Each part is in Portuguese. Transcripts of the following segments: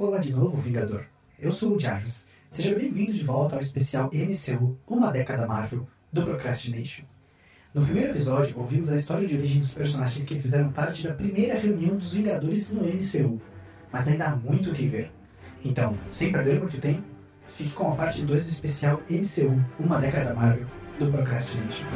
Olá de novo, Vingador. Eu sou o Jarvis. Seja bem-vindo de volta ao especial MCU Uma Década Marvel do Procrastination. No primeiro episódio, ouvimos a história de origem dos personagens que fizeram parte da primeira reunião dos Vingadores no MCU, mas ainda há muito o que ver. Então, sem perder muito tempo, fique com a parte 2 do especial MCU Uma Década Marvel do Procrastination.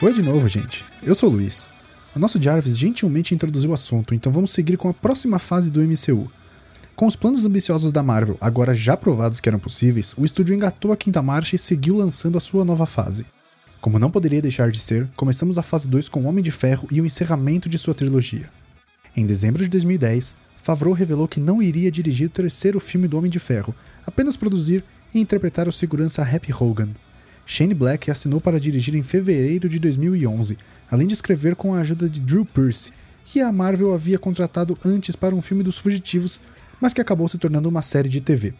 Oi de novo, gente. Eu sou o Luiz. O nosso Jarvis gentilmente introduziu o assunto, então vamos seguir com a próxima fase do MCU. Com os planos ambiciosos da Marvel agora já provados que eram possíveis, o estúdio engatou a quinta marcha e seguiu lançando a sua nova fase. Como não poderia deixar de ser, começamos a fase 2 com Homem de Ferro e o encerramento de sua trilogia. Em dezembro de 2010, Favreau revelou que não iria dirigir o terceiro filme do Homem de Ferro, apenas produzir e interpretar o segurança Happy Hogan, Shane Black assinou para dirigir em fevereiro de 2011, além de escrever com a ajuda de Drew Pearce, que a Marvel havia contratado antes para um filme dos fugitivos, mas que acabou se tornando uma série de TV.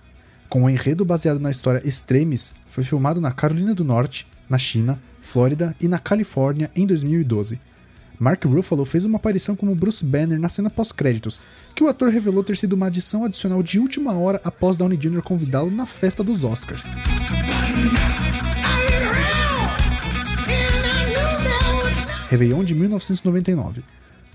Com o um enredo baseado na história Extremes, foi filmado na Carolina do Norte, na China, Flórida e na Califórnia em 2012. Mark Ruffalo fez uma aparição como Bruce Banner na cena pós-créditos, que o ator revelou ter sido uma adição adicional de última hora após Downey Jr. convidá-lo na festa dos Oscars. Réveillon de 1999.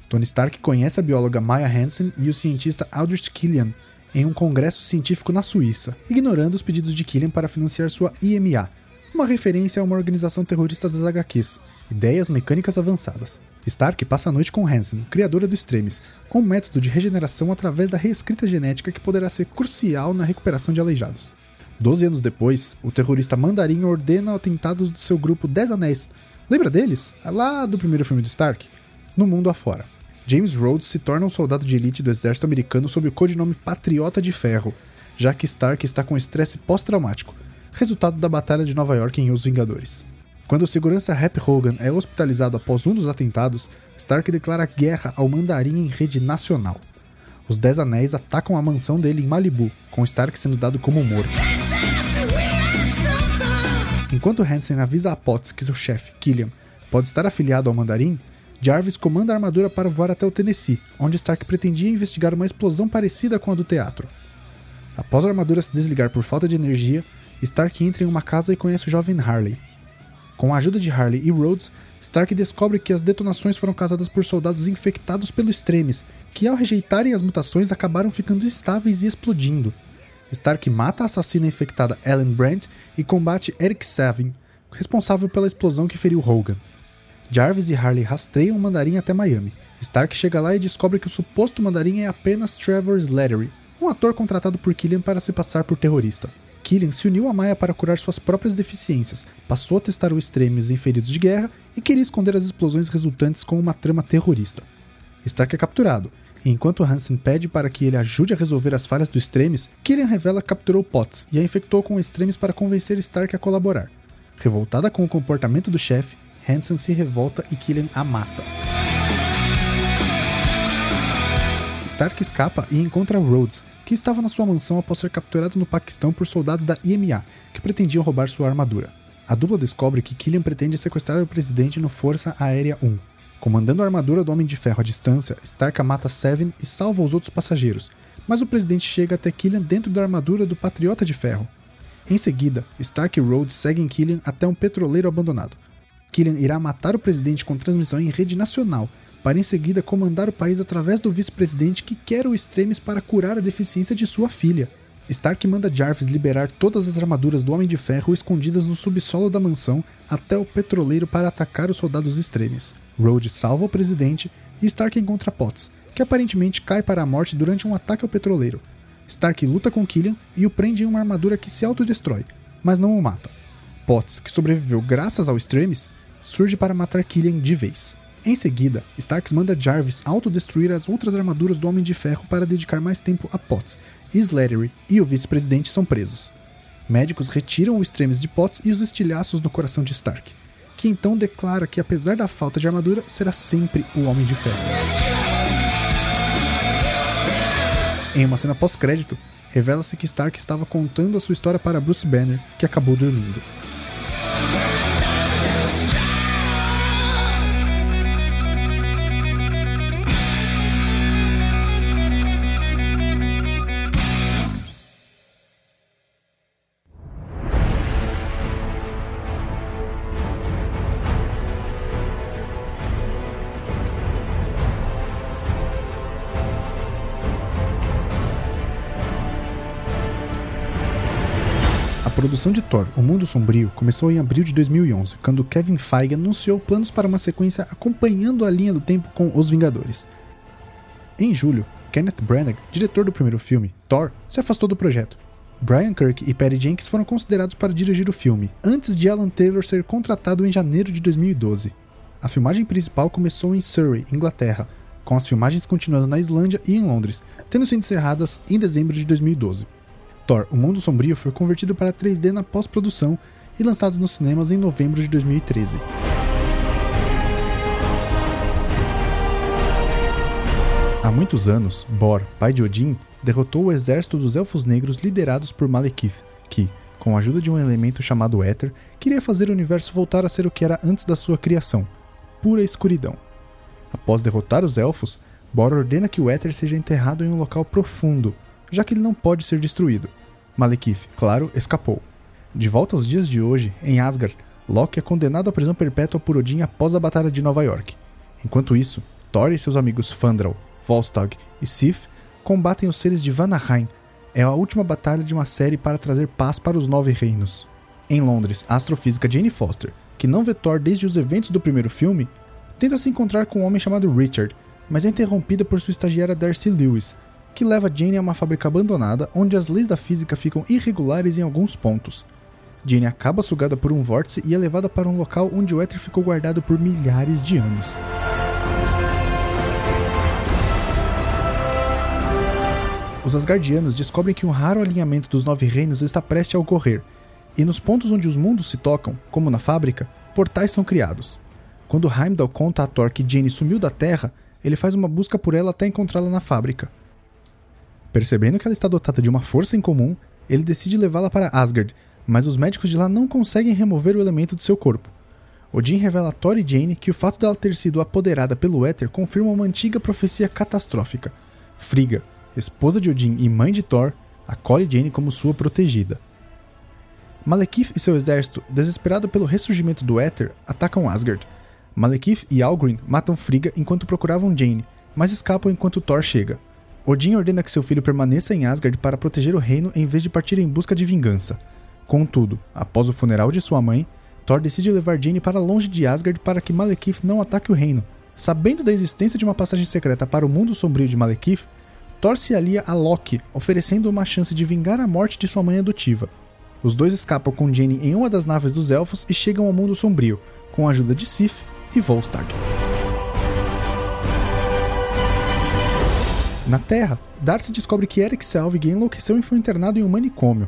Tony Stark conhece a bióloga Maya Hansen e o cientista Aldrich Killian em um congresso científico na Suíça, ignorando os pedidos de Killian para financiar sua IMA, uma referência a uma organização terrorista das HQs, Ideias Mecânicas Avançadas. Stark passa a noite com Hansen, criadora do Extremes, um método de regeneração através da reescrita genética que poderá ser crucial na recuperação de aleijados. Doze anos depois, o terrorista Mandarim ordena atentados do seu grupo Dez Anéis, Lembra deles? É lá do primeiro filme do Stark? No mundo afora. James Rhodes se torna um soldado de elite do exército americano sob o codinome Patriota de Ferro, já que Stark está com estresse pós-traumático, resultado da Batalha de Nova York em Os Vingadores. Quando o segurança Happy Hogan é hospitalizado após um dos atentados, Stark declara guerra ao mandarim em rede nacional. Os Dez Anéis atacam a mansão dele em Malibu, com Stark sendo dado como morto. Enquanto Hansen avisa a Potts que seu chefe, Killian, pode estar afiliado ao Mandarim, Jarvis comanda a armadura para voar até o Tennessee, onde Stark pretendia investigar uma explosão parecida com a do teatro. Após a armadura se desligar por falta de energia, Stark entra em uma casa e conhece o jovem Harley. Com a ajuda de Harley e Rhodes, Stark descobre que as detonações foram causadas por soldados infectados pelo Extremes, que ao rejeitarem as mutações acabaram ficando estáveis e explodindo. Stark mata a assassina infectada Ellen Brandt e combate Eric Savin, responsável pela explosão que feriu Hogan. Jarvis e Harley rastreiam o mandarim até Miami. Stark chega lá e descobre que o suposto mandarim é apenas Trevor Slattery, um ator contratado por Killian para se passar por terrorista. Killian se uniu a Maya para curar suas próprias deficiências, passou a testar o Extremes em feridos de guerra e queria esconder as explosões resultantes com uma trama terrorista. Stark é capturado, enquanto Hansen pede para que ele ajude a resolver as falhas do Extremes, Killian revela que capturou Potts e a infectou com o Extremes para convencer Stark a colaborar. Revoltada com o comportamento do chefe, Hansen se revolta e Killian a mata. Stark escapa e encontra Rhodes, que estava na sua mansão após ser capturado no Paquistão por soldados da IMA, que pretendiam roubar sua armadura. A dupla descobre que Killian pretende sequestrar o presidente no Força Aérea 1. Comandando a armadura do Homem de Ferro à distância, Stark mata Seven e salva os outros passageiros, mas o presidente chega até Killian dentro da armadura do Patriota de Ferro. Em seguida, Stark e Rhodes seguem Killian até um petroleiro abandonado. Killian irá matar o presidente com transmissão em rede nacional, para em seguida comandar o país através do vice-presidente que quer o Extremes para curar a deficiência de sua filha. Stark manda Jarvis liberar todas as armaduras do Homem de Ferro escondidas no subsolo da mansão até o petroleiro para atacar os soldados Extremes. Rhodes salva o presidente e Stark encontra Potts, que aparentemente cai para a morte durante um ataque ao petroleiro. Stark luta com Killian e o prende em uma armadura que se autodestrói, mas não o mata. Potts, que sobreviveu graças ao Extremis, surge para matar Killian de vez. Em seguida, Starks manda Jarvis autodestruir as outras armaduras do Homem de Ferro para dedicar mais tempo a Potts, e Slattery e o vice-presidente são presos. Médicos retiram o Extremis de Potts e os estilhaços no coração de Stark, que então declara que apesar da falta de armadura, será sempre o Homem de Ferro. Em uma cena pós-crédito, revela-se que Stark estava contando a sua história para Bruce Banner, que acabou dormindo. Produção de Thor, O Mundo Sombrio, começou em abril de 2011, quando Kevin Feige anunciou planos para uma sequência acompanhando a linha do tempo com Os Vingadores. Em julho, Kenneth Branagh, diretor do primeiro filme, Thor, se afastou do projeto. Brian Kirk e Patty Jenkins foram considerados para dirigir o filme, antes de Alan Taylor ser contratado em janeiro de 2012. A filmagem principal começou em Surrey, Inglaterra, com as filmagens continuando na Islândia e em Londres, tendo sido encerradas em dezembro de 2012. Thor: O Mundo Sombrio foi convertido para 3D na pós-produção e lançado nos cinemas em novembro de 2013. Há muitos anos, Bor, pai de Odin, derrotou o exército dos Elfos Negros liderados por Malekith, que, com a ajuda de um elemento chamado Éter, queria fazer o universo voltar a ser o que era antes da sua criação pura escuridão. Após derrotar os Elfos, Bor ordena que o Éter seja enterrado em um local profundo, já que ele não pode ser destruído. Malekith, claro, escapou. De volta aos dias de hoje, em Asgard, Loki é condenado à prisão perpétua por Odin após a Batalha de Nova York. Enquanto isso, Thor e seus amigos Fandral, Volstagg e Sif combatem os seres de Vanaheim. É a última batalha de uma série para trazer paz para os Nove Reinos. Em Londres, a astrofísica Jane Foster, que não vê Thor desde os eventos do primeiro filme, tenta se encontrar com um homem chamado Richard, mas é interrompida por sua estagiária Darcy Lewis, que leva Jane a uma fábrica abandonada onde as leis da física ficam irregulares em alguns pontos. Jane acaba sugada por um vórtice e é levada para um local onde o éter ficou guardado por milhares de anos. Os Asgardianos descobrem que um raro alinhamento dos Nove Reinos está prestes a ocorrer, e nos pontos onde os mundos se tocam, como na fábrica, portais são criados. Quando Heimdall conta a Thor que Jane sumiu da Terra, ele faz uma busca por ela até encontrá-la na fábrica. Percebendo que ela está dotada de uma força incomum, ele decide levá-la para Asgard, mas os médicos de lá não conseguem remover o elemento do seu corpo. Odin revela a Thor e Jane que o fato dela ter sido apoderada pelo éter confirma uma antiga profecia catastrófica. Frigga, esposa de Odin e mãe de Thor, acolhe Jane como sua protegida. Malekith e seu exército, desesperado pelo ressurgimento do éter, atacam Asgard. Malekith e Algrim matam Frigga enquanto procuravam Jane, mas escapam enquanto Thor chega. Odin ordena que seu filho permaneça em Asgard para proteger o reino em vez de partir em busca de vingança. Contudo, após o funeral de sua mãe, Thor decide levar Jane para longe de Asgard para que Malekith não ataque o reino. Sabendo da existência de uma passagem secreta para o mundo sombrio de Malekith, Thor se alia a Loki, oferecendo uma chance de vingar a morte de sua mãe adotiva. Os dois escapam com Jane em uma das naves dos elfos e chegam ao mundo sombrio, com a ajuda de Sif e Volstagg. Na Terra, Darcy descobre que Eric Selvig enlouqueceu e foi internado em um manicômio.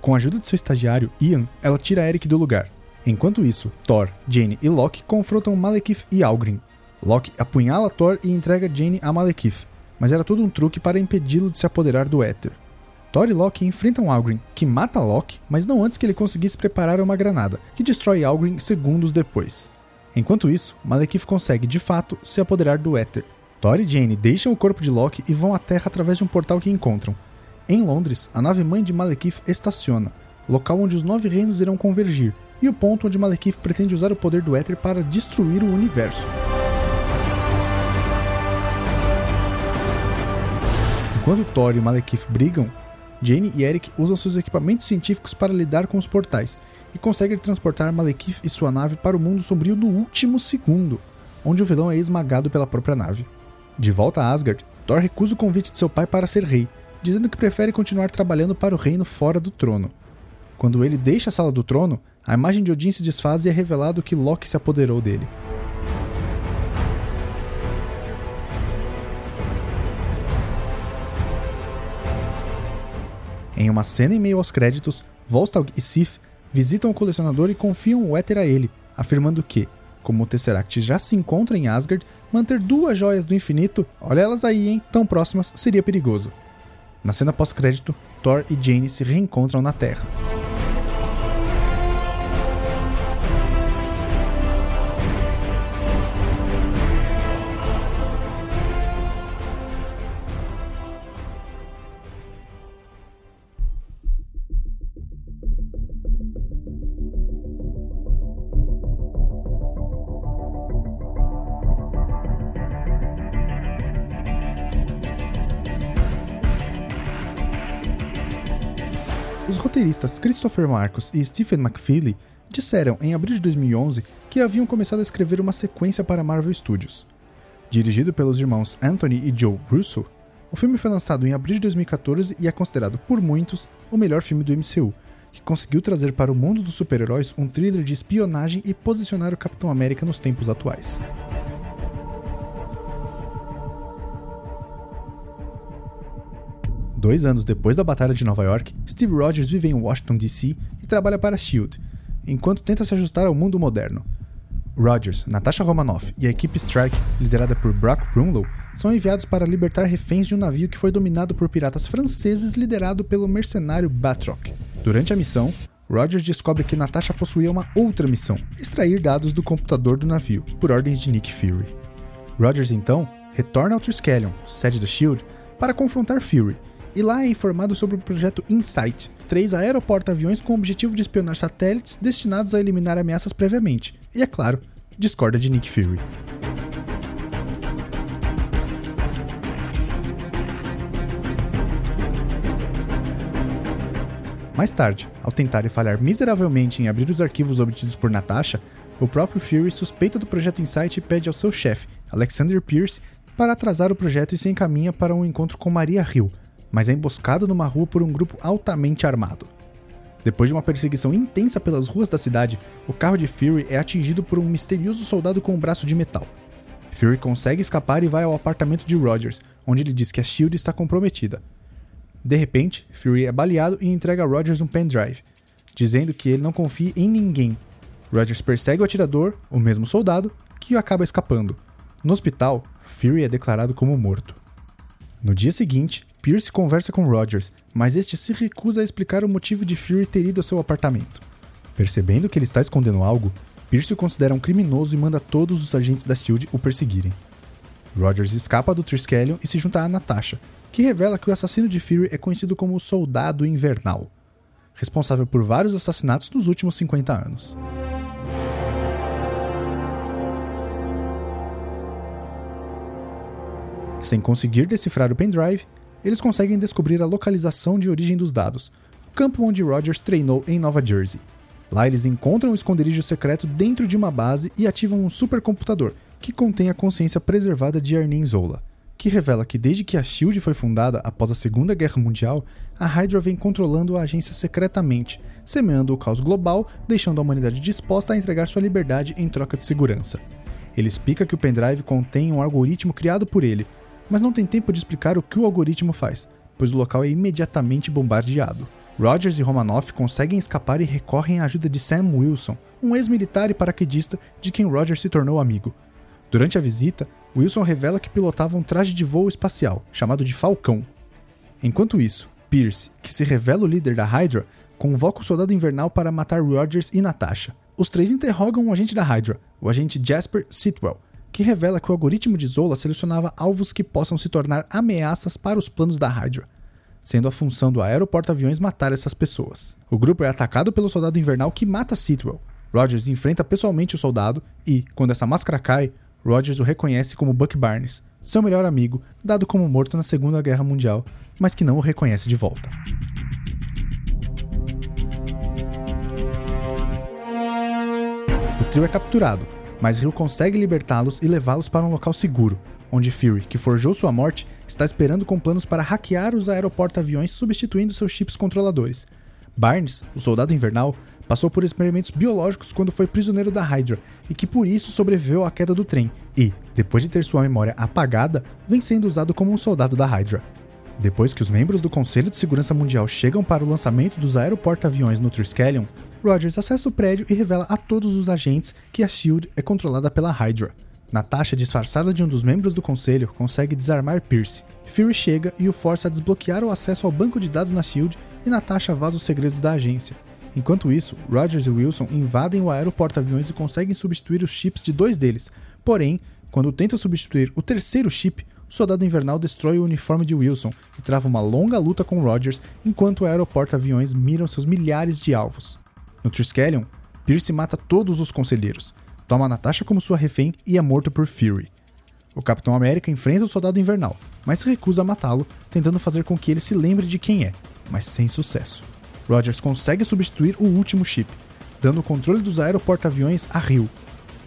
Com a ajuda de seu estagiário, Ian, ela tira Eric do lugar. Enquanto isso, Thor, Jane e Loki confrontam Malekith e Algrim. Loki apunhala Thor e entrega Jane a Malekith, mas era todo um truque para impedi-lo de se apoderar do éter. Thor e Loki enfrentam Algrim, que mata Loki, mas não antes que ele conseguisse preparar uma granada, que destrói Algrim segundos depois. Enquanto isso, Malekith consegue, de fato, se apoderar do éter, Thor e Jane deixam o corpo de Loki e vão à Terra através de um portal que encontram. Em Londres, a nave-mãe de Malekith estaciona, local onde os nove reinos irão convergir, e o ponto onde Malekith pretende usar o poder do éter para destruir o universo. Enquanto Thor e Malekith brigam, Jane e Eric usam seus equipamentos científicos para lidar com os portais e conseguem transportar Malekith e sua nave para o mundo sombrio no último segundo, onde o vilão é esmagado pela própria nave. De volta a Asgard, Thor recusa o convite de seu pai para ser rei, dizendo que prefere continuar trabalhando para o reino fora do trono. Quando ele deixa a sala do trono, a imagem de Odin se desfaz e é revelado que Loki se apoderou dele. Em uma cena em meio aos créditos, Volstagg e Sif visitam o colecionador e confiam o éter a ele, afirmando que, como o Tesseract já se encontra em Asgard, manter duas joias do infinito, olha elas aí, hein, tão próximas, seria perigoso. Na cena pós-crédito, Thor e Jane se reencontram na Terra. Roteiristas Christopher Marcos e Stephen McFeely disseram em abril de 2011 que haviam começado a escrever uma sequência para Marvel Studios. Dirigido pelos irmãos Anthony e Joe Russo, o filme foi lançado em abril de 2014 e é considerado por muitos o melhor filme do MCU, que conseguiu trazer para o mundo dos super-heróis um thriller de espionagem e posicionar o Capitão América nos tempos atuais. Dois anos depois da Batalha de Nova York, Steve Rogers vive em Washington, D.C. e trabalha para a SHIELD, enquanto tenta se ajustar ao mundo moderno. Rogers, Natasha Romanoff e a equipe Strike, liderada por Brock Brunlow, são enviados para libertar reféns de um navio que foi dominado por piratas franceses liderado pelo mercenário Batroc. Durante a missão, Rogers descobre que Natasha possuía uma outra missão: extrair dados do computador do navio, por ordens de Nick Fury. Rogers então retorna ao Triskelion, sede da SHIELD, para confrontar Fury e lá é informado sobre o projeto Insight, três aeroporta-aviões com o objetivo de espionar satélites destinados a eliminar ameaças previamente, e é claro, discorda de Nick Fury. Mais tarde, ao tentar e falhar miseravelmente em abrir os arquivos obtidos por Natasha, o próprio Fury suspeita do projeto Insight e pede ao seu chefe, Alexander Pierce, para atrasar o projeto e se encaminha para um encontro com Maria Hill, mas é emboscado numa rua por um grupo altamente armado. Depois de uma perseguição intensa pelas ruas da cidade, o carro de Fury é atingido por um misterioso soldado com um braço de metal. Fury consegue escapar e vai ao apartamento de Rogers, onde ele diz que a Shield está comprometida. De repente, Fury é baleado e entrega a Rogers um pendrive, dizendo que ele não confia em ninguém. Rogers persegue o atirador, o mesmo soldado, que acaba escapando. No hospital, Fury é declarado como morto. No dia seguinte, Pierce conversa com Rogers, mas este se recusa a explicar o motivo de Fury ter ido ao seu apartamento. Percebendo que ele está escondendo algo, Pierce o considera um criminoso e manda todos os agentes da SHIELD o perseguirem. Rogers escapa do Triskelion e se junta a Natasha, que revela que o assassino de Fury é conhecido como o Soldado Invernal, responsável por vários assassinatos nos últimos 50 anos. Sem conseguir decifrar o pendrive, eles conseguem descobrir a localização de origem dos dados, o campo onde Rogers treinou em Nova Jersey. Lá eles encontram um esconderijo secreto dentro de uma base e ativam um supercomputador que contém a consciência preservada de Arnim Zola, que revela que desde que a SHIELD foi fundada após a Segunda Guerra Mundial, a Hydra vem controlando a agência secretamente, semeando o caos global, deixando a humanidade disposta a entregar sua liberdade em troca de segurança. Ele explica que o pendrive contém um algoritmo criado por ele, mas não tem tempo de explicar o que o algoritmo faz, pois o local é imediatamente bombardeado. Rogers e Romanoff conseguem escapar e recorrem à ajuda de Sam Wilson, um ex-militar e paraquedista de quem Rogers se tornou amigo. Durante a visita, Wilson revela que pilotava um traje de voo espacial, chamado de Falcão. Enquanto isso, Pierce, que se revela o líder da Hydra, convoca o soldado invernal para matar Rogers e Natasha. Os três interrogam o agente da Hydra, o agente Jasper Sitwell, que revela que o algoritmo de Zola selecionava alvos que possam se tornar ameaças para os planos da Hydra, sendo a função do aeroporto-aviões matar essas pessoas. O grupo é atacado pelo soldado invernal que mata Sitwell. Rogers enfrenta pessoalmente o soldado e, quando essa máscara cai, Rogers o reconhece como Buck Barnes, seu melhor amigo, dado como morto na Segunda Guerra Mundial, mas que não o reconhece de volta. O trio é capturado, mas Rio consegue libertá-los e levá-los para um local seguro, onde Fury, que forjou sua morte, está esperando com planos para hackear os aeroporto-aviões substituindo seus chips controladores. Barnes, o soldado invernal, passou por experimentos biológicos quando foi prisioneiro da Hydra e que por isso sobreviveu à queda do trem e, depois de ter sua memória apagada, vem sendo usado como um soldado da Hydra. Depois que os membros do Conselho de Segurança Mundial chegam para o lançamento dos aeroporto-aviões no Triskelion, Rogers acessa o prédio e revela a todos os agentes que a SHIELD é controlada pela Hydra. Natasha, disfarçada de um dos membros do conselho, consegue desarmar Pierce. Fury chega e o força a desbloquear o acesso ao banco de dados na SHIELD e Natasha vaza os segredos da agência. Enquanto isso, Rogers e Wilson invadem o aeroporto-aviões e conseguem substituir os chips de dois deles. Porém, quando tenta substituir o terceiro chip, o soldado invernal destrói o uniforme de Wilson e trava uma longa luta com Rogers enquanto o aeroporto-aviões miram seus milhares de alvos. No Triskelion, Pierce mata todos os conselheiros, toma Natasha como sua refém e é morto por Fury. O Capitão América enfrenta o Soldado Invernal, mas se recusa a matá-lo, tentando fazer com que ele se lembre de quem é, mas sem sucesso. Rogers consegue substituir o último chip, dando o controle dos aeroporto-aviões a Rio,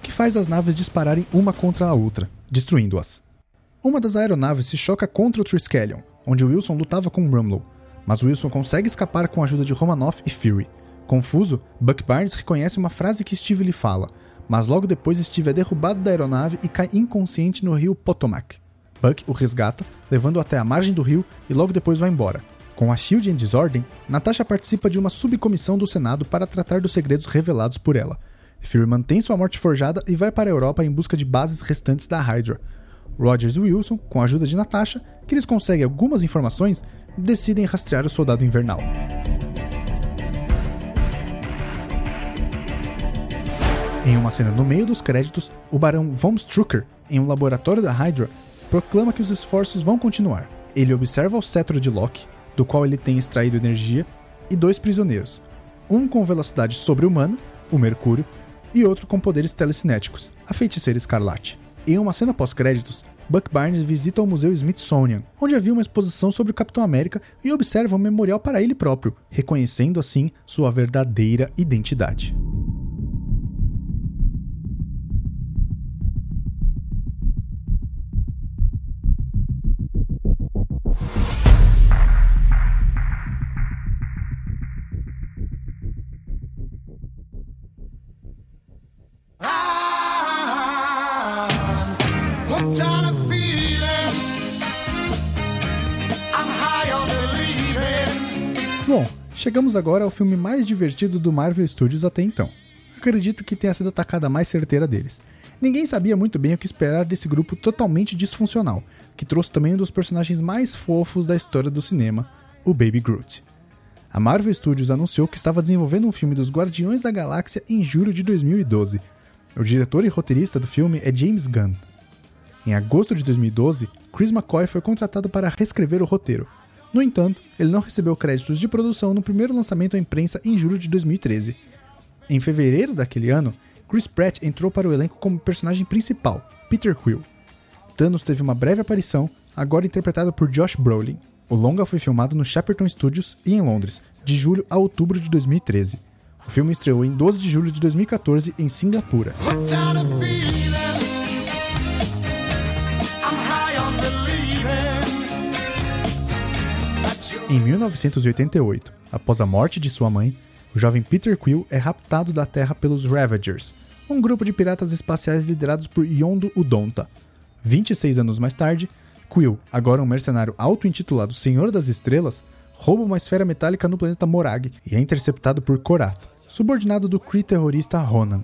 que faz as naves dispararem uma contra a outra, destruindo-as. Uma das aeronaves se choca contra o Triskelion, onde Wilson lutava com Rumlow, mas Wilson consegue escapar com a ajuda de Romanoff e Fury. Confuso, Buck Barnes reconhece uma frase que Steve lhe fala, mas logo depois Steve é derrubado da aeronave e cai inconsciente no rio Potomac. Buck o resgata, levando-o até a margem do rio e logo depois vai embora. Com a SHIELD em desordem, Natasha participa de uma subcomissão do Senado para tratar dos segredos revelados por ela. Fury mantém sua morte forjada e vai para a Europa em busca de bases restantes da Hydra. Rogers e Wilson, com a ajuda de Natasha, que eles conseguem algumas informações, decidem rastrear o Soldado Invernal. Em uma cena no meio dos créditos, o Barão Von Strucker, em um laboratório da Hydra, proclama que os esforços vão continuar. Ele observa o cetro de Loki, do qual ele tem extraído energia, e dois prisioneiros, um com velocidade sobre-humana, o Mercúrio, e outro com poderes telecinéticos, a Feiticeira Escarlate. Em uma cena pós-créditos, Buck Barnes visita o Museu Smithsonian, onde havia uma exposição sobre o Capitão América e observa um memorial para ele próprio, reconhecendo assim sua verdadeira identidade. Chegamos agora ao filme mais divertido do Marvel Studios até então. Acredito que tenha sido a tacada mais certeira deles. Ninguém sabia muito bem o que esperar desse grupo totalmente disfuncional, que trouxe também um dos personagens mais fofos da história do cinema, o Baby Groot. A Marvel Studios anunciou que estava desenvolvendo um filme dos Guardiões da Galáxia em julho de 2012. O diretor e roteirista do filme é James Gunn. Em agosto de 2012, Chris McCoy foi contratado para reescrever o roteiro, no entanto, ele não recebeu créditos de produção no primeiro lançamento à imprensa em julho de 2013. Em fevereiro daquele ano, Chris Pratt entrou para o elenco como personagem principal, Peter Quill. Thanos teve uma breve aparição, agora interpretado por Josh Brolin. O longa foi filmado no Shepperton Studios e em Londres, de julho a outubro de 2013. O filme estreou em 12 de julho de 2014 em Singapura. Em 1988, após a morte de sua mãe, o jovem Peter Quill é raptado da Terra pelos Ravagers, um grupo de piratas espaciais liderados por Yondo Udonta. 26 anos mais tarde, Quill, agora um mercenário auto-intitulado Senhor das Estrelas, rouba uma esfera metálica no planeta Morag e é interceptado por Korath, subordinado do Kree terrorista Ronan.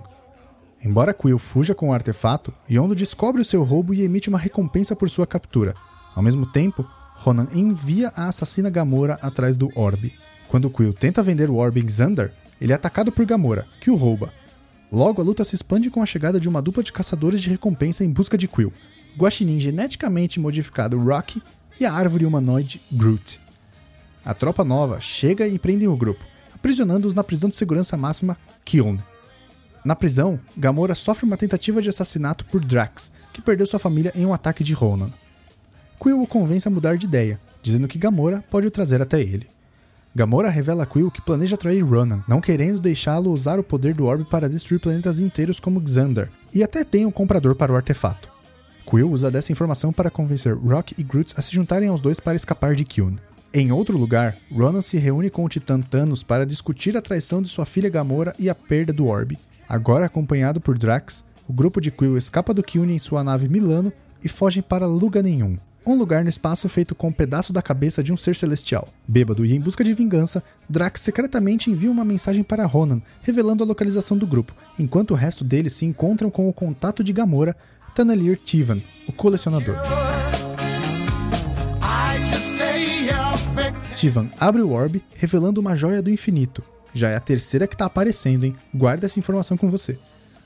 Embora Quill fuja com o artefato, Yondo descobre o seu roubo e emite uma recompensa por sua captura. Ao mesmo tempo, Ronan envia a assassina Gamora atrás do Orb. Quando Quill tenta vender o Orb em Xandar, ele é atacado por Gamora, que o rouba. Logo, a luta se expande com a chegada de uma dupla de caçadores de recompensa em busca de Quill, Guaxinim geneticamente modificado Rocky e a árvore humanoide Groot. A tropa nova chega e prende o grupo, aprisionando-os na prisão de segurança máxima Kyone. Na prisão, Gamora sofre uma tentativa de assassinato por Drax, que perdeu sua família em um ataque de Ronan. Quill o convence a mudar de ideia, dizendo que Gamora pode o trazer até ele. Gamora revela a Quill que planeja trair Ronan, não querendo deixá-lo usar o poder do orbe para destruir planetas inteiros como Xander, e até tem um comprador para o artefato. Quill usa dessa informação para convencer Rock e Groot a se juntarem aos dois para escapar de Kyun. Em outro lugar, Ronan se reúne com o Titã Thanos para discutir a traição de sua filha Gamora e a perda do orbe. Agora acompanhado por Drax, o grupo de Quill escapa do Kyun em sua nave Milano e fogem para lugar nenhum, um lugar no espaço feito com um pedaço da cabeça de um ser celestial. Bêbado e em busca de vingança, Drax secretamente envia uma mensagem para Ronan, revelando a localização do grupo, enquanto o resto deles se encontram com o contato de Gamora, Tanalir Tivan, o colecionador. Tivan abre o orbe, revelando uma joia do infinito. Já é a terceira que está aparecendo, hein? Guarda essa informação com você.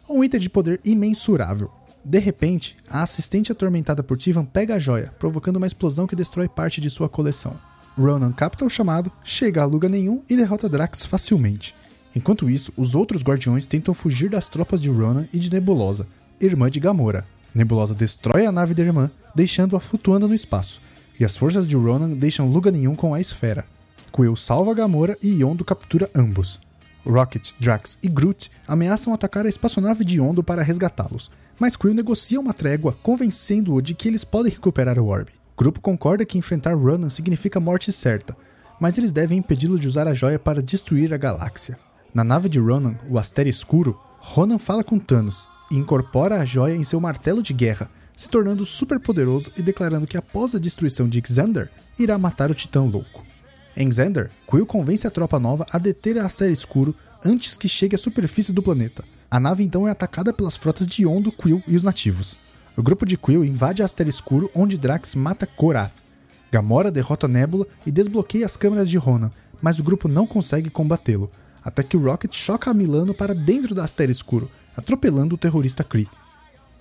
Um item de poder imensurável. De repente, a assistente atormentada por Tivan pega a joia, provocando uma explosão que destrói parte de sua coleção. Ronan capta o chamado, chega a lugar nenhum e derrota Drax facilmente. Enquanto isso, os outros guardiões tentam fugir das tropas de Ronan e de Nebulosa, irmã de Gamora. Nebulosa destrói a nave da irmã, deixando-a flutuando no espaço, e as forças de Ronan deixam lugar nenhum com a esfera. Quill salva Gamora e Yondo captura ambos. Rocket, Drax e Groot ameaçam atacar a espaçonave de Yondo para resgatá-los, mas Quill negocia uma trégua, convencendo-o de que eles podem recuperar o Orb. O grupo concorda que enfrentar Ronan significa morte certa, mas eles devem impedi-lo de usar a joia para destruir a galáxia. Na nave de Ronan, o Astério Escuro, Ronan fala com Thanos e incorpora a joia em seu martelo de guerra, se tornando super poderoso e declarando que após a destruição de Xander, irá matar o Titã Louco. Em Xander, Quill convence a tropa nova a deter a Aster Escuro antes que chegue à superfície do planeta. A nave então é atacada pelas frotas de Yondo, Quill e os nativos. O grupo de Quill invade a Aster Escuro, onde Drax mata Korath. Gamora derrota Nebula e desbloqueia as câmeras de Ronan, mas o grupo não consegue combatê-lo, até que o Rocket choca a Milano para dentro da Aster Escuro, atropelando o terrorista Kree.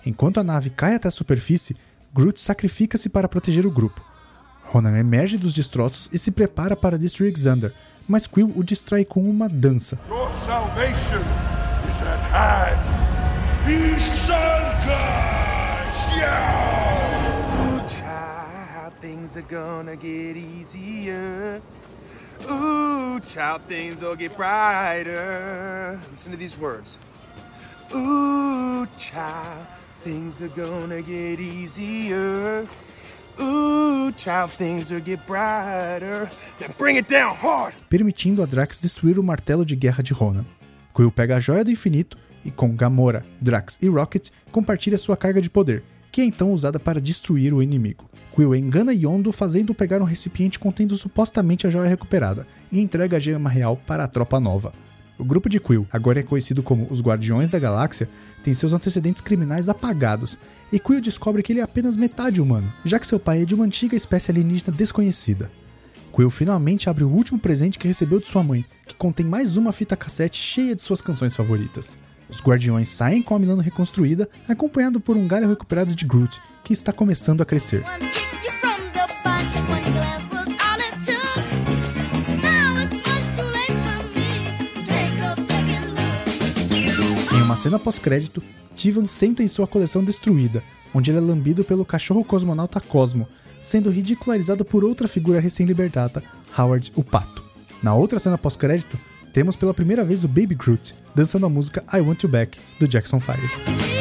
Enquanto a nave cai até a superfície, Groot sacrifica-se para proteger o grupo. Ronan emerge dos destroços e se prepara para destruir Xander, mas Quill o distrai com uma dança. Your salvation is at hand. Isanka! Yeah! Child, things are gonna get easier. Ooh, child, things will get brighter. Listen to these words. Ooh, child, things are gonna get easier. Ooh, child, things will get brighter. Now bring it down hard. permitindo a Drax destruir o martelo de guerra de Ronan. Quill pega a Joia do Infinito e, com Gamora, Drax e Rocket, compartilha sua carga de poder, que é então usada para destruir o inimigo. Quill engana Yondo fazendo pegar um recipiente contendo supostamente a joia recuperada e entrega a gema real para a tropa nova. O grupo de Quill, agora é conhecido como os Guardiões da Galáxia, tem seus antecedentes criminais apagados, e Quill descobre que ele é apenas metade humano, já que seu pai é de uma antiga espécie alienígena desconhecida. Quill finalmente abre o último presente que recebeu de sua mãe, que contém mais uma fita cassete cheia de suas canções favoritas. Os Guardiões saem com a Milano reconstruída, acompanhado por um galho recuperado de Groot, que está começando a crescer. Cena pós-crédito, Tivan senta em sua coleção destruída, onde ele é lambido pelo cachorro cosmonauta Cosmo, sendo ridicularizado por outra figura recém-libertada, Howard o Pato. Na outra cena pós-crédito, temos pela primeira vez o Baby Groot, dançando a música I Want You Back, do Jackson 5.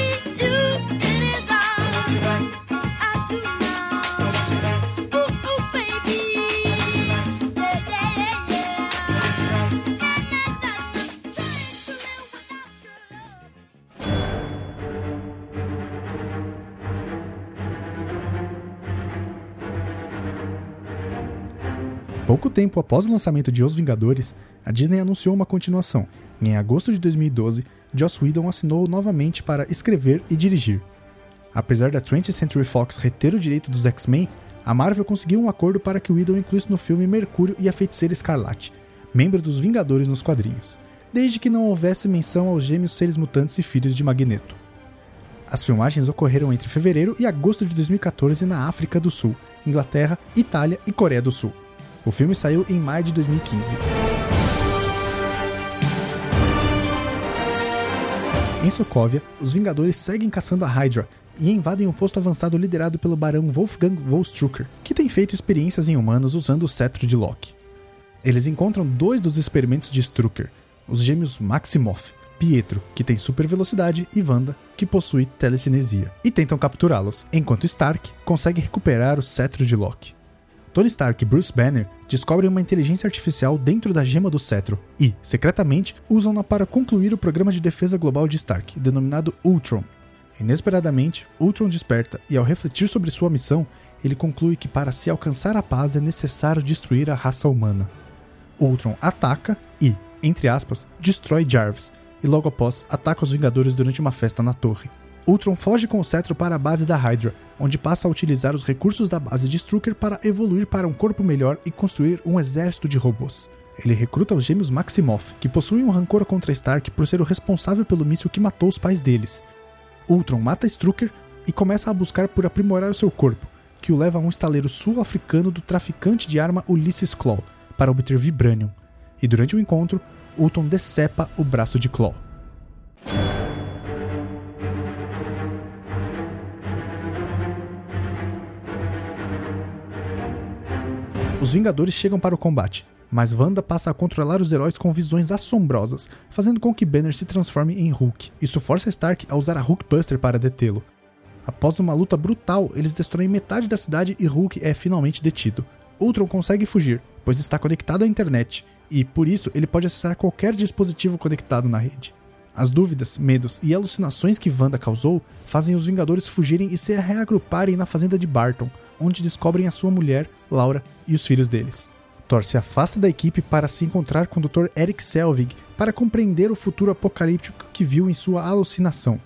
Tempo após o lançamento de Os Vingadores, a Disney anunciou uma continuação. Em agosto de 2012, Joss Whedon assinou novamente para escrever e dirigir. Apesar da 20th Century Fox reter o direito dos X-Men, a Marvel conseguiu um acordo para que Whedon incluísse no filme Mercúrio e a Feiticeira Escarlate, membro dos Vingadores nos quadrinhos, desde que não houvesse menção aos gêmeos seres mutantes e filhos de Magneto. As filmagens ocorreram entre fevereiro e agosto de 2014 na África do Sul, Inglaterra, Itália e Coreia do Sul. O filme saiu em maio de 2015. Em Sokovia, os Vingadores seguem caçando a Hydra e invadem um posto avançado liderado pelo barão Wolfgang Volstrucker, que tem feito experiências em humanos usando o cetro de Loki. Eles encontram dois dos experimentos de Strucker, os gêmeos Maximoff, Pietro, que tem super velocidade, e Wanda, que possui telecinesia, e tentam capturá-los, enquanto Stark consegue recuperar o cetro de Loki. Tony Stark e Bruce Banner descobrem uma inteligência artificial dentro da gema do cetro e, secretamente, usam-na para concluir o programa de defesa global de Stark, denominado Ultron. Inesperadamente, Ultron desperta e, ao refletir sobre sua missão, ele conclui que para se alcançar a paz é necessário destruir a raça humana. Ultron ataca e, entre aspas, destrói Jarvis, e logo após ataca os Vingadores durante uma festa na torre. Ultron foge com o cetro para a base da Hydra, onde passa a utilizar os recursos da base de Strucker para evoluir para um corpo melhor e construir um exército de robôs. Ele recruta os gêmeos Maximoff, que possuem um rancor contra Stark por ser o responsável pelo míssil que matou os pais deles. Ultron mata Strucker e começa a buscar por aprimorar o seu corpo, que o leva a um estaleiro sul-africano do traficante de arma Ulysses Claw, para obter Vibranium. E durante o encontro, Ultron decepa o braço de Claw. Os Vingadores chegam para o combate, mas Wanda passa a controlar os heróis com visões assombrosas, fazendo com que Banner se transforme em Hulk. Isso força Stark a usar a Hulkbuster para detê-lo. Após uma luta brutal, eles destroem metade da cidade e Hulk é finalmente detido. Ultron consegue fugir, pois está conectado à internet, e por isso ele pode acessar qualquer dispositivo conectado na rede. As dúvidas, medos e alucinações que Wanda causou fazem os Vingadores fugirem e se reagruparem na fazenda de Barton, onde descobrem a sua mulher, Laura, e os filhos deles. Thor se afasta da equipe para se encontrar com o Dr. Eric Selvig para compreender o futuro apocalíptico que viu em sua alucinação.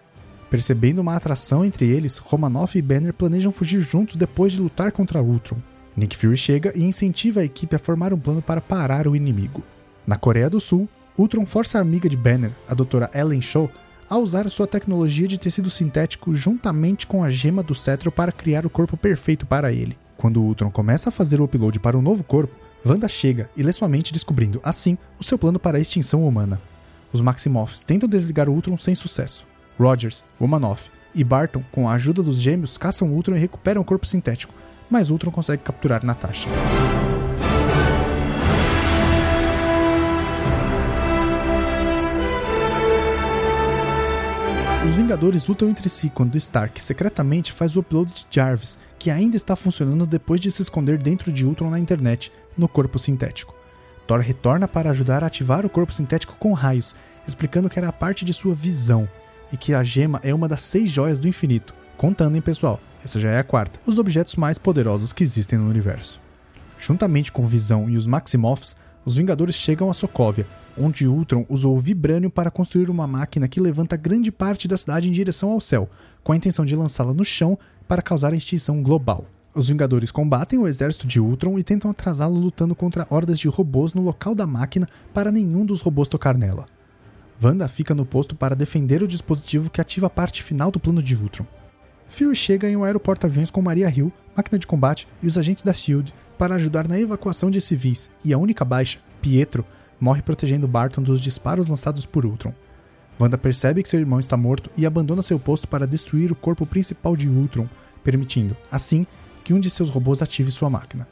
Percebendo uma atração entre eles, Romanoff e Banner planejam fugir juntos depois de lutar contra Ultron. Nick Fury chega e incentiva a equipe a formar um plano para parar o inimigo. Na Coreia do Sul, Ultron força a amiga de Banner, a Dra. Ellen Shaw, a usar sua tecnologia de tecido sintético juntamente com a gema do cetro para criar o corpo perfeito para ele. Quando Ultron começa a fazer o upload para um novo corpo, Wanda chega e lê sua mente descobrindo, assim, o seu plano para a extinção humana. Os Maximoffs tentam desligar o Ultron sem sucesso. Rogers, Romanoff e Barton, com a ajuda dos gêmeos, caçam Ultron e recuperam o corpo sintético, mas Ultron consegue capturar Natasha. Os Vingadores lutam entre si quando Stark secretamente faz o upload de Jarvis, que ainda está funcionando depois de se esconder dentro de Ultron na internet, no corpo sintético. Thor retorna para ajudar a ativar o corpo sintético com raios, explicando que era parte de sua visão, e que a gema é uma das seis joias do infinito, contando, hein, pessoal, essa já é a quarta, os objetos mais poderosos que existem no universo. Juntamente com Visão e os Maximoffs, os Vingadores chegam a Sokovia, onde Ultron usou o Vibranium para construir uma máquina que levanta grande parte da cidade em direção ao céu, com a intenção de lançá-la no chão para causar a extinção global. Os Vingadores combatem o exército de Ultron e tentam atrasá-lo lutando contra hordas de robôs no local da máquina para nenhum dos robôs tocar nela. Wanda fica no posto para defender o dispositivo que ativa a parte final do plano de Ultron. Fury chega em um aeroporto-aviões com Maria Hill, máquina de combate e os agentes da SHIELD para ajudar na evacuação de civis, e a única baixa, Pietro, morre protegendo Barton dos disparos lançados por Ultron. Wanda percebe que seu irmão está morto e abandona seu posto para destruir o corpo principal de Ultron, permitindo, assim, que um de seus robôs ative sua máquina.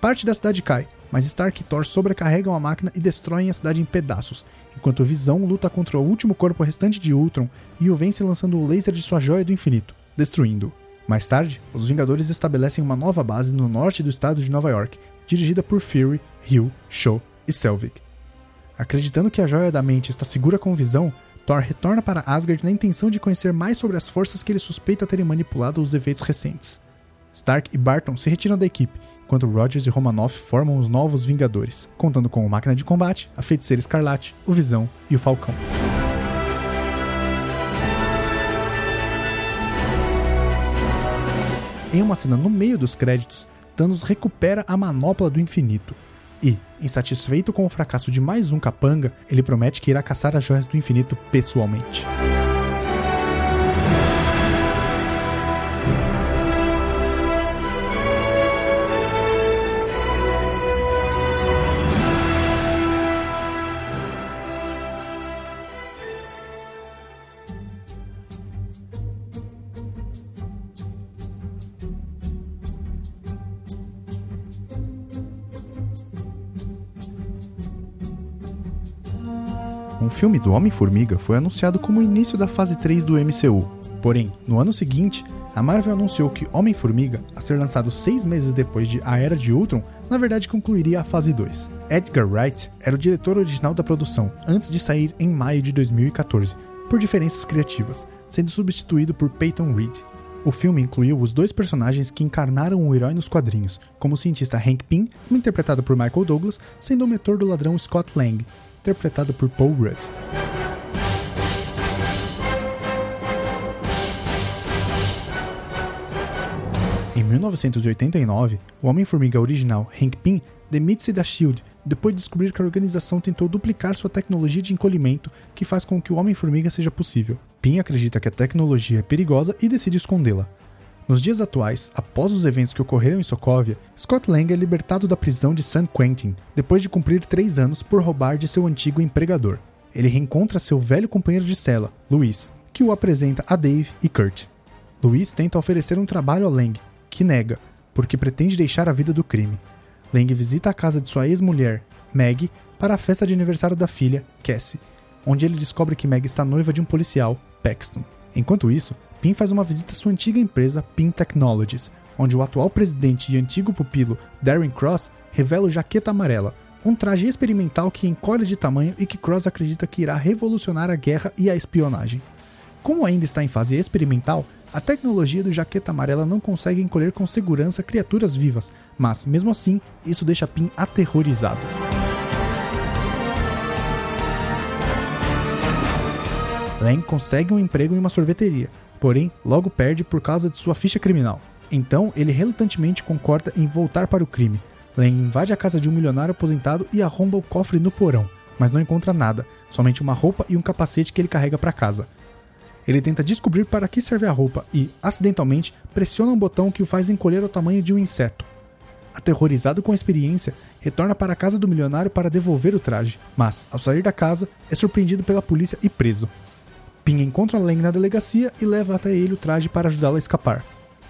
Parte da cidade cai, mas Stark e Thor sobrecarregam a máquina e destroem a cidade em pedaços, enquanto Visão luta contra o último corpo restante de Ultron e o vence lançando o laser de sua joia do infinito, destruindo-o. Mais tarde, os Vingadores estabelecem uma nova base no norte do estado de Nova York, dirigida por Fury, Hill, Shaw e Selvig. Acreditando que a joia da mente está segura com visão, Thor retorna para Asgard na intenção de conhecer mais sobre as forças que ele suspeita terem manipulado os eventos recentes. Stark e Barton se retiram da equipe, enquanto Rogers e Romanoff formam os novos Vingadores, contando com o Máquina de Combate, a Feiticeira Escarlate, o Visão e o Falcão. Em uma cena no meio dos créditos, Thanos recupera a manopla do infinito. E, insatisfeito com o fracasso de mais um capanga, ele promete que irá caçar as joias do infinito pessoalmente. Filme do Homem-Formiga foi anunciado como o início da fase 3 do MCU. Porém, no ano seguinte, a Marvel anunciou que Homem-Formiga, a ser lançado seis meses depois de A Era de Ultron, na verdade concluiria a fase 2. Edgar Wright era o diretor original da produção antes de sair em maio de 2014, por diferenças criativas, sendo substituído por Peyton Reed. O filme incluiu os dois personagens que encarnaram o herói nos quadrinhos, como o cientista Hank Pym, interpretado por Michael Douglas, sendo o mentor do ladrão Scott Lang, interpretado por Paul Rudd. Em 1989, o Homem-Formiga original, Hank Pym, demite-se da SHIELD depois de descobrir que a organização tentou duplicar sua tecnologia de encolhimento que faz com que o Homem-Formiga seja possível. Pym acredita que a tecnologia é perigosa e decide escondê-la. Nos dias atuais, após os eventos que ocorreram em Sokovia, Scott Lang é libertado da prisão de San Quentin depois de cumprir três anos por roubar de seu antigo empregador. Ele reencontra seu velho companheiro de cela, Luiz, que o apresenta a Dave e Kurt. Luiz tenta oferecer um trabalho a Lang, que nega, porque pretende deixar a vida do crime. Lang visita a casa de sua ex-mulher, Meg, para a festa de aniversário da filha, Cassie, onde ele descobre que Meg está noiva de um policial, Paxton. Enquanto isso, Pym faz uma visita à sua antiga empresa, Pym Technologies, onde o atual presidente e antigo pupilo, Darren Cross, revela o Jaqueta Amarela, um traje experimental que encolhe de tamanho e que Cross acredita que irá revolucionar a guerra e a espionagem. Como ainda está em fase experimental, a tecnologia do Jaqueta Amarela não consegue encolher com segurança criaturas vivas, mas, mesmo assim, isso deixa Pym aterrorizado. Lang consegue um emprego em uma sorveteria, porém logo perde por causa de sua ficha criminal. Então ele relutantemente concorda em voltar para o crime. Lang invade a casa de um milionário aposentado e arromba o cofre no porão, mas não encontra nada, somente uma roupa e um capacete que ele carrega para casa. Ele tenta descobrir para que serve a roupa e, acidentalmente, pressiona um botão que o faz encolher ao tamanho de um inseto. Aterrorizado com a experiência, retorna para a casa do milionário para devolver o traje, mas, ao sair da casa, é surpreendido pela polícia e preso. Ping encontra Lang na delegacia e leva até ele o traje para ajudá-la a escapar.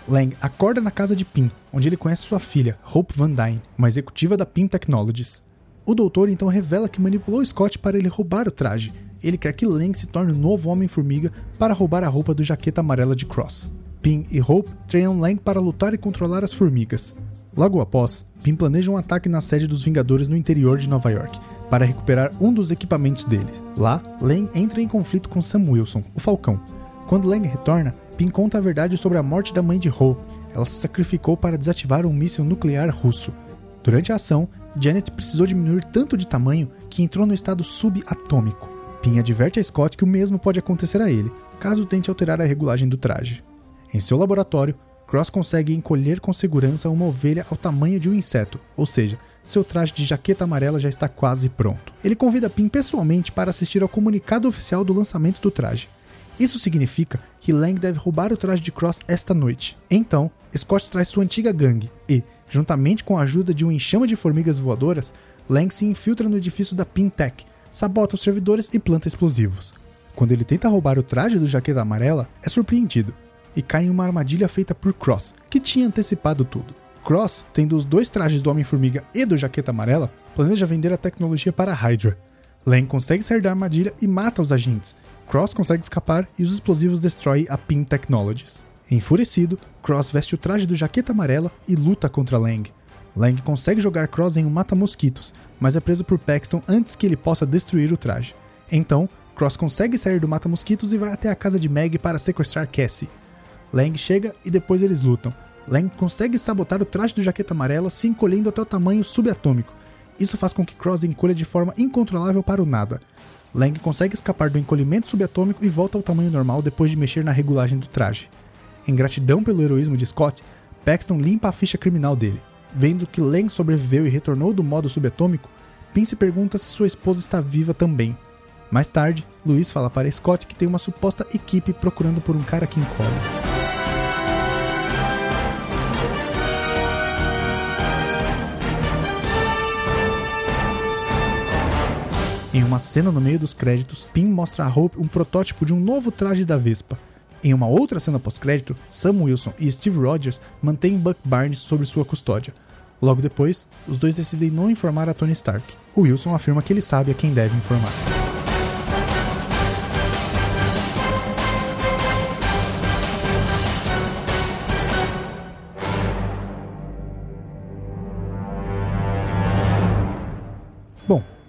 Lang acorda na casa de Pym, onde ele conhece sua filha, Hope Van Dyne, uma executiva da Pym Technologies. O doutor então revela que manipulou Scott para ele roubar o traje. Ele quer que Lang se torne o novo Homem-Formiga para roubar a roupa do jaqueta amarela de Cross. Pym e Hope treinam Lang para lutar e controlar as formigas. Logo após, Pym planeja um ataque na sede dos Vingadores no interior de Nova York, para recuperar um dos equipamentos dele. Lá, Lang entra em conflito com Sam Wilson, o Falcão. Quando Lang retorna, Pym conta a verdade sobre a morte da mãe de Hope. Ela se sacrificou para desativar um míssil nuclear russo. Durante a ação, Janet precisou diminuir tanto de tamanho que entrou no estado subatômico. Pym adverte a Scott que o mesmo pode acontecer a ele, caso tente alterar a regulagem do traje. Em seu laboratório, Cross consegue encolher com segurança uma ovelha ao tamanho de um inseto, ou seja, seu traje de jaqueta amarela já está quase pronto. Ele convida Pym pessoalmente para assistir ao comunicado oficial do lançamento do traje. Isso significa que Lang deve roubar o traje de Cross esta noite. Então, Scott traz sua antiga gangue e, juntamente com a ajuda de um enxame de formigas voadoras, Lang se infiltra no edifício da Pintech, sabota os servidores e planta explosivos. Quando ele tenta roubar o traje do Jaqueta Amarela, é surpreendido e cai em uma armadilha feita por Cross, que tinha antecipado tudo. Cross, tendo os dois trajes do Homem-Formiga e do Jaqueta Amarela, planeja vender a tecnologia para a Hydra. Lang consegue sair da armadilha e mata os agentes. Cross consegue escapar e os explosivos destroem a Pym Technologies. Enfurecido, Cross veste o traje do Jaqueta Amarela e luta contra Lang. Lang consegue jogar Cross em um mata-mosquitos, mas é preso por Paxton antes que ele possa destruir o traje. Então, Cross consegue sair do mata-mosquitos e vai até a casa de Meg para sequestrar Cassie. Lang chega e depois eles lutam. Lang consegue sabotar o traje do Jaqueta Amarela se encolhendo até o tamanho subatômico. Isso faz com que Cross encolha de forma incontrolável para o nada. Lang consegue escapar do encolhimento subatômico e volta ao tamanho normal depois de mexer na regulagem do traje. Em gratidão pelo heroísmo de Scott, Paxton limpa a ficha criminal dele. Vendo que Lang sobreviveu e retornou do modo subatômico, se pergunta se sua esposa está viva também. Mais tarde, Luiz fala para Scott que tem uma suposta equipe procurando por um cara que encolhe. Em uma cena no meio dos créditos, Pym mostra a Hope um protótipo de um novo traje da Vespa. Em uma outra cena pós-crédito, Sam Wilson e Steve Rogers mantêm Buck Barnes sob sua custódia. Logo depois, os dois decidem não informar a Tony Stark. O Wilson afirma que ele sabe a quem deve informar.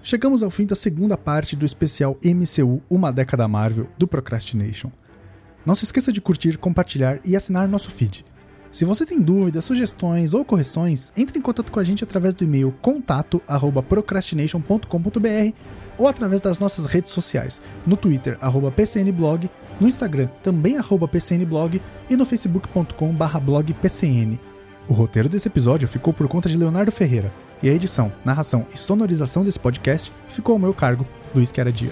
Chegamos ao fim da segunda parte do especial MCU Uma Década Marvel do Procrastination. Não se esqueça de curtir, compartilhar e assinar nosso feed. Se você tem dúvidas, sugestões ou correções, entre em contato com a gente através do e-mail contato@procrastination.com.br ou através das nossas redes sociais, no Twitter @pcnblog, no Instagram também @pcnblog e no facebook.com/blogpcn. O roteiro desse episódio ficou por conta de Leonardo Ferreira e a edição, narração e sonorização desse podcast ficou ao meu cargo, Luiz Queradia.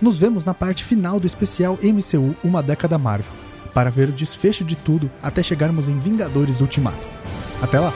Nos vemos na parte final do especial MCU Uma Década Marvel, para ver o desfecho de tudo até chegarmos em Vingadores Ultimato. Até lá!